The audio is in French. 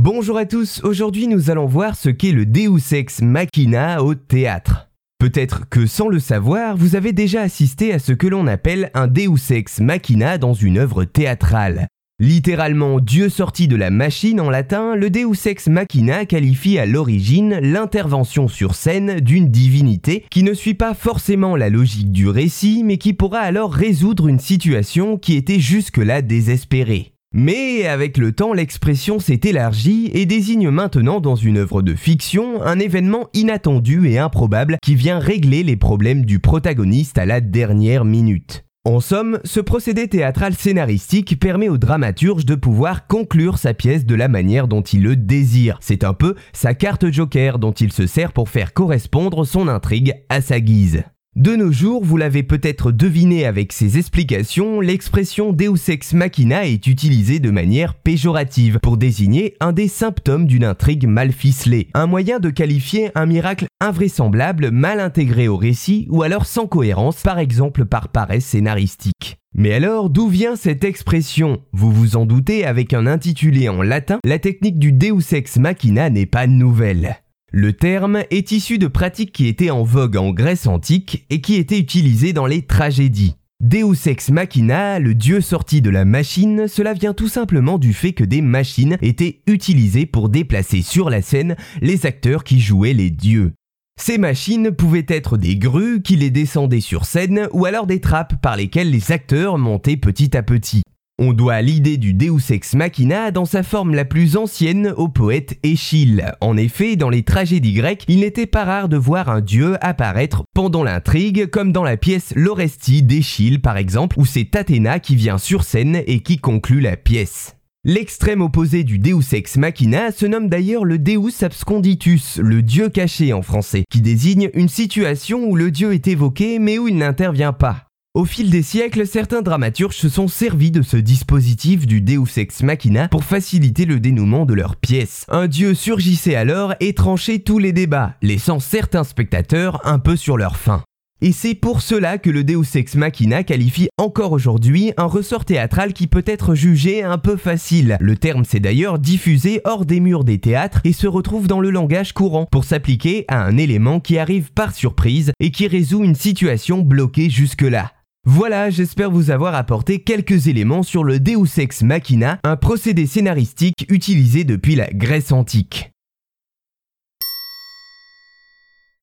Bonjour à tous, aujourd'hui nous allons voir ce qu'est le Deus Ex Machina au théâtre. Peut-être que sans le savoir, vous avez déjà assisté à ce que l'on appelle un Deus Ex Machina dans une œuvre théâtrale. Littéralement Dieu sorti de la machine en latin, le Deus Ex Machina qualifie à l'origine l'intervention sur scène d'une divinité qui ne suit pas forcément la logique du récit, mais qui pourra alors résoudre une situation qui était jusque-là désespérée. Mais avec le temps, l'expression s'est élargie et désigne maintenant dans une œuvre de fiction un événement inattendu et improbable qui vient régler les problèmes du protagoniste à la dernière minute. En somme, ce procédé théâtral scénaristique permet au dramaturge de pouvoir conclure sa pièce de la manière dont il le désire. C'est un peu sa carte joker dont il se sert pour faire correspondre son intrigue à sa guise. De nos jours, vous l'avez peut-être deviné avec ces explications, l'expression Deus ex machina est utilisée de manière péjorative pour désigner un des symptômes d'une intrigue mal ficelée, un moyen de qualifier un miracle invraisemblable mal intégré au récit ou alors sans cohérence, par exemple par paresse scénaristique. Mais alors, d'où vient cette expression? Vous vous en doutez, avec un intitulé en latin, la technique du Deus ex machina n'est pas nouvelle. Le terme est issu de pratiques qui étaient en vogue en Grèce antique et qui étaient utilisées dans les tragédies. Deus ex machina, le dieu sorti de la machine, cela vient tout simplement du fait que des machines étaient utilisées pour déplacer sur la scène les acteurs qui jouaient les dieux. Ces machines pouvaient être des grues qui les descendaient sur scène ou alors des trappes par lesquelles les acteurs montaient petit à petit. On doit l'idée du Deus ex machina dans sa forme la plus ancienne au poète Échille. En effet, dans les tragédies grecques, il n'était pas rare de voir un dieu apparaître pendant l'intrigue, comme dans la pièce L'Orestie d'Échille par exemple, où c'est Athéna qui vient sur scène et qui conclut la pièce. L'extrême opposé du Deus ex machina se nomme d'ailleurs le Deus absconditus, le dieu caché en français, qui désigne une situation où le dieu est évoqué mais où il n'intervient pas. Au fil des siècles, certains dramaturges se sont servis de ce dispositif du Deus ex machina pour faciliter le dénouement de leurs pièces. Un dieu surgissait alors et tranchait tous les débats, laissant certains spectateurs un peu sur leur faim. Et c'est pour cela que le Deus ex machina qualifie encore aujourd'hui un ressort théâtral qui peut être jugé un peu facile. Le terme s'est d'ailleurs diffusé hors des murs des théâtres et se retrouve dans le langage courant pour s'appliquer à un élément qui arrive par surprise et qui résout une situation bloquée jusque-là. Voilà, j'espère vous avoir apporté quelques éléments sur le Deus ex machina, un procédé scénaristique utilisé depuis la Grèce antique.